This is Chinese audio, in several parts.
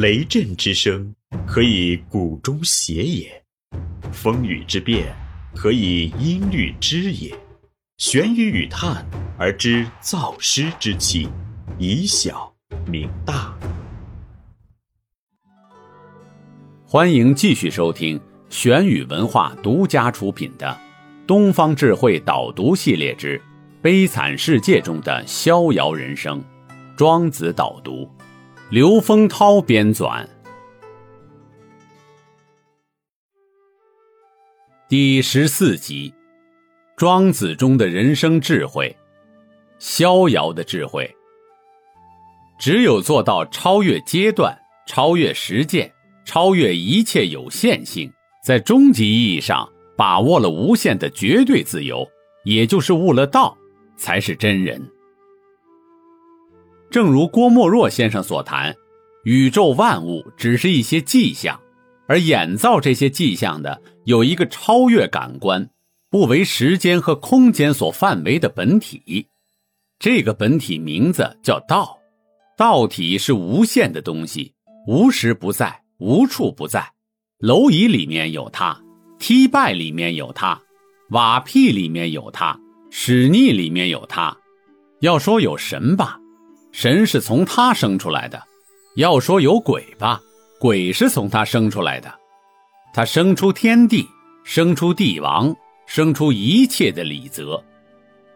雷震之声，可以鼓中谐也；风雨之变，可以音律之也。玄于语叹而知造湿之气，以小明大。欢迎继续收听玄宇文化独家出品的《东方智慧导读系列之悲惨世界中的逍遥人生》，庄子导读，刘丰涛编纂，第十四集。庄子中的人生智慧，逍遥的智慧。只有做到超越阶段、超越实践、超越一切有限性，在终极意义上把握了无限的绝对自由，也就是悟了道，才是真人。正如郭沫若先生所谈，宇宙万物只是一些迹象，而演造这些迹象的有一个超越感官。不为时间和空间所范围的本体，这个本体名字叫道。道体是无限的东西，无时不在，无处不在。蝼蚁里面有它，踢拜里面有它，瓦屁里面有它，屎溺里面有它。要说有神吧，神是从他生出来的；要说有鬼吧，鬼是从他生出来的。他生出天地，生出帝王。生出一切的理则，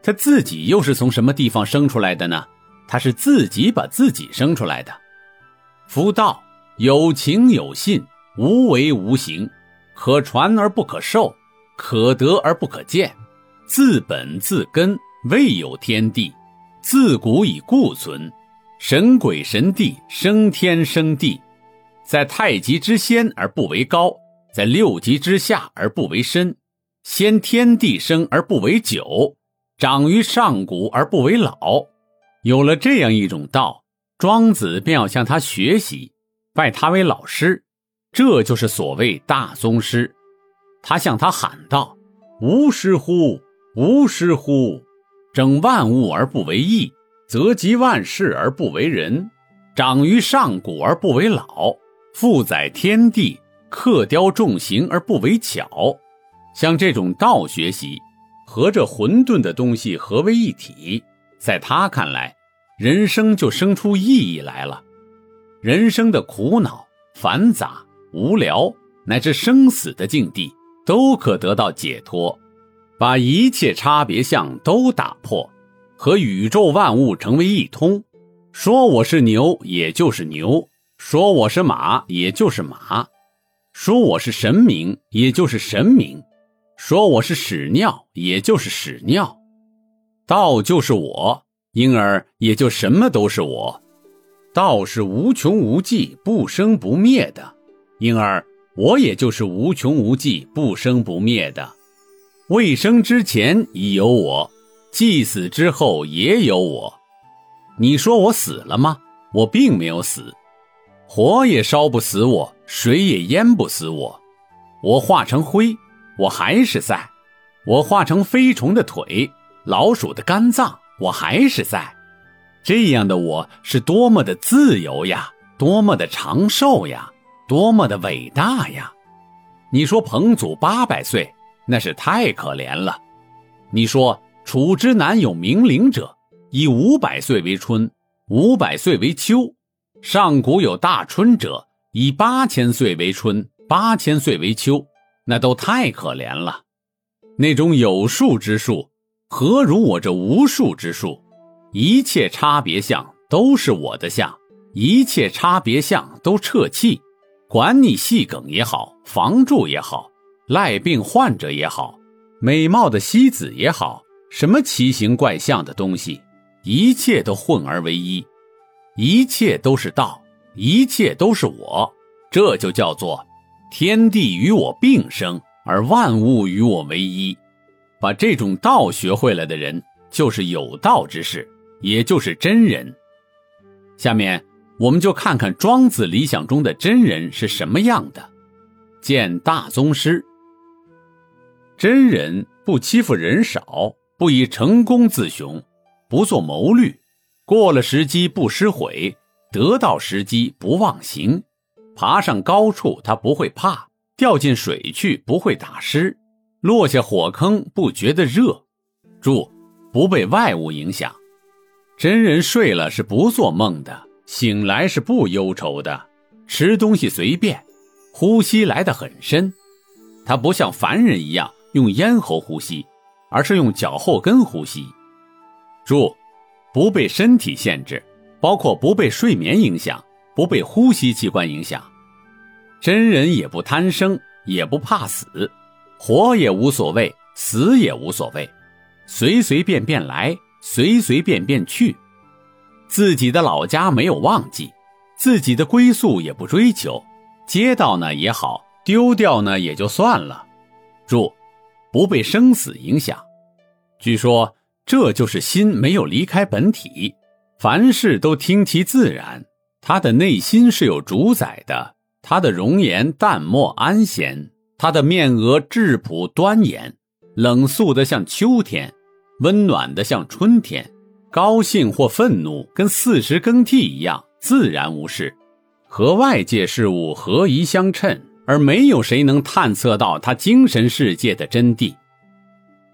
他自己又是从什么地方生出来的呢？他是自己把自己生出来的。夫道有情有信，无为无形，可传而不可受，可得而不可见。自本自根，未有天地，自古以固存。神鬼神帝，生天生地，在太极之先而不为高，在六极之下而不为深。先天地生而不为久，长于上古而不为老。有了这样一种道，庄子便要向他学习，拜他为老师。这就是所谓大宗师。他向他喊道：“吾师乎！吾师乎！整万物而不为义，则集万事而不为人。长于上古而不为老，负载天地，刻雕重形而不为巧。”像这种道学习，和这混沌的东西合为一体，在他看来，人生就生出意义来了。人生的苦恼、繁杂、无聊，乃至生死的境地，都可得到解脱，把一切差别相都打破，和宇宙万物成为一通。说我是牛，也就是牛；说我是马，也就是马；说我是神明，也就是神明。说我是屎尿，也就是屎尿，道就是我，因而也就什么都是我。道是无穷无际、不生不灭的，因而我也就是无穷无际、不生不灭的。未生之前已有我，既死之后也有我。你说我死了吗？我并没有死，火也烧不死我，水也淹不死我，我化成灰。我还是在，我化成飞虫的腿，老鼠的肝脏，我还是在。这样的我是多么的自由呀，多么的长寿呀，多么的伟大呀！你说彭祖八百岁，那是太可怜了。你说楚之南有冥灵者，以五百岁为春，五百岁为秋；上古有大春者，以八千岁为春，八千岁为秋。那都太可怜了，那种有数之数，何如我这无数之数？一切差别相都是我的相，一切差别相都彻气。管你细梗也好，房柱也好，赖病患者也好，美貌的西子也好，什么奇形怪象的东西，一切都混而为一，一切都是道，一切都是我，这就叫做。天地与我并生，而万物与我为一。把这种道学会了的人，就是有道之士，也就是真人。下面我们就看看庄子理想中的真人是什么样的。见大宗师。真人不欺负人少，不以成功自雄，不做谋虑，过了时机不失悔，得到时机不忘形，爬上高处他不会怕，掉进水去不会打湿，落下火坑不觉得热。注：不被外物影响。真人睡了是不做梦的，醒来是不忧愁的，吃东西随便，呼吸来得很深。他不像凡人一样用咽喉呼吸，而是用脚后跟呼吸。注：不被身体限制，包括不被睡眠影响，不被呼吸器官影响。真人也不贪生，也不怕死，活也无所谓，死也无所谓，随随便便来，随随便便去。自己的老家没有忘记，自己的归宿也不追求，街道呢也好。丢掉呢也就算了，注，不被生死影响。据说这就是心没有离开本体，凡事都听其自然。他的内心是有主宰的，他的容颜淡漠安闲，他的面额质朴端严，冷肃的像秋天，温暖的像春天，高兴或愤怒跟四时更替一样自然无事，和外界事物合宜相称。而没有谁能探测到他精神世界的真谛。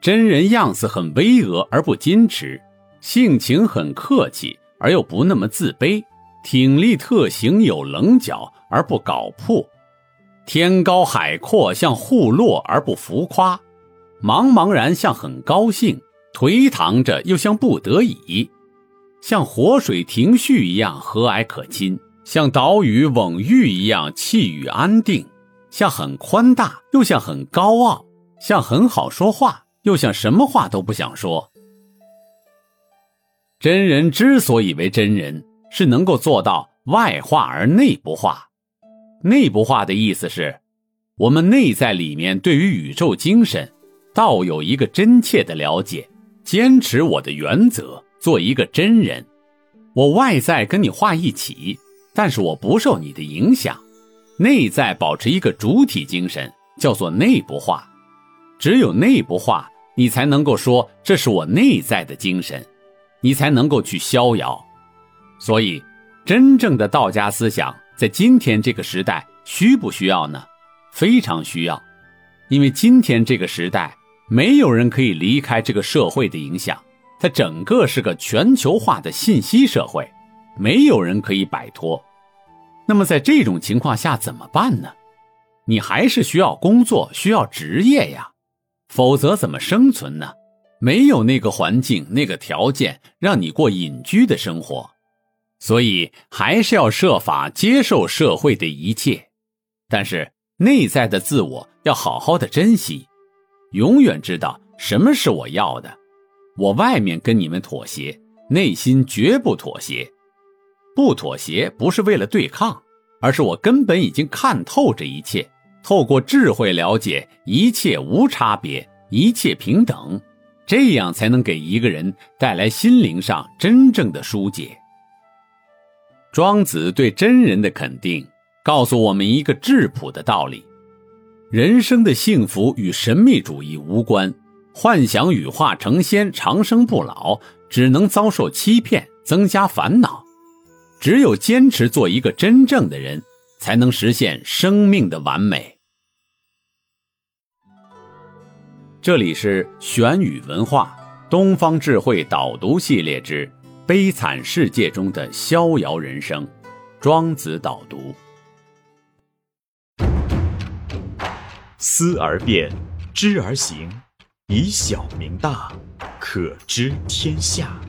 真人样子很巍峨而不矜持，性情很客气而又不那么自卑，挺立特行有棱角而不搞破，天高海阔像互落而不浮夸，茫茫然像很高兴，颓唐着又像不得已，像活水停蓄一样和蔼可亲，像岛屿蓊郁一样气宇安定。像很宽大，又像很高傲；像很好说话，又像什么话都不想说。真人之所以为真人，是能够做到外化而内不化。内不化的意思是，我们内在里面对于宇宙精神，倒有一个真切的了解，坚持我的原则，做一个真人。我外在跟你化一起，但是我不受你的影响。内在保持一个主体精神，叫做内部化。只有内部化，你才能够说这是我内在的精神，你才能够去逍遥。所以，真正的道家思想在今天这个时代需不需要呢？非常需要，因为今天这个时代没有人可以离开这个社会的影响，它整个是个全球化的信息社会，没有人可以摆脱。那么在这种情况下怎么办呢？你还是需要工作，需要职业呀，否则怎么生存呢？没有那个环境、那个条件让你过隐居的生活，所以还是要设法接受社会的一切。但是内在的自我要好好的珍惜，永远知道什么是我要的。我外面跟你们妥协，内心绝不妥协。不妥协不是为了对抗，而是我根本已经看透这一切，透过智慧了解一切无差别，一切平等，这样才能给一个人带来心灵上真正的疏解。庄子对真人的肯定，告诉我们一个质朴的道理：人生的幸福与神秘主义无关，幻想羽化成仙、长生不老，只能遭受欺骗，增加烦恼。只有坚持做一个真正的人，才能实现生命的完美。这里是玄宇文化东方智慧导读系列之《悲惨世界中的逍遥人生》，庄子导读。思而变，知而行，以小明大，可知天下。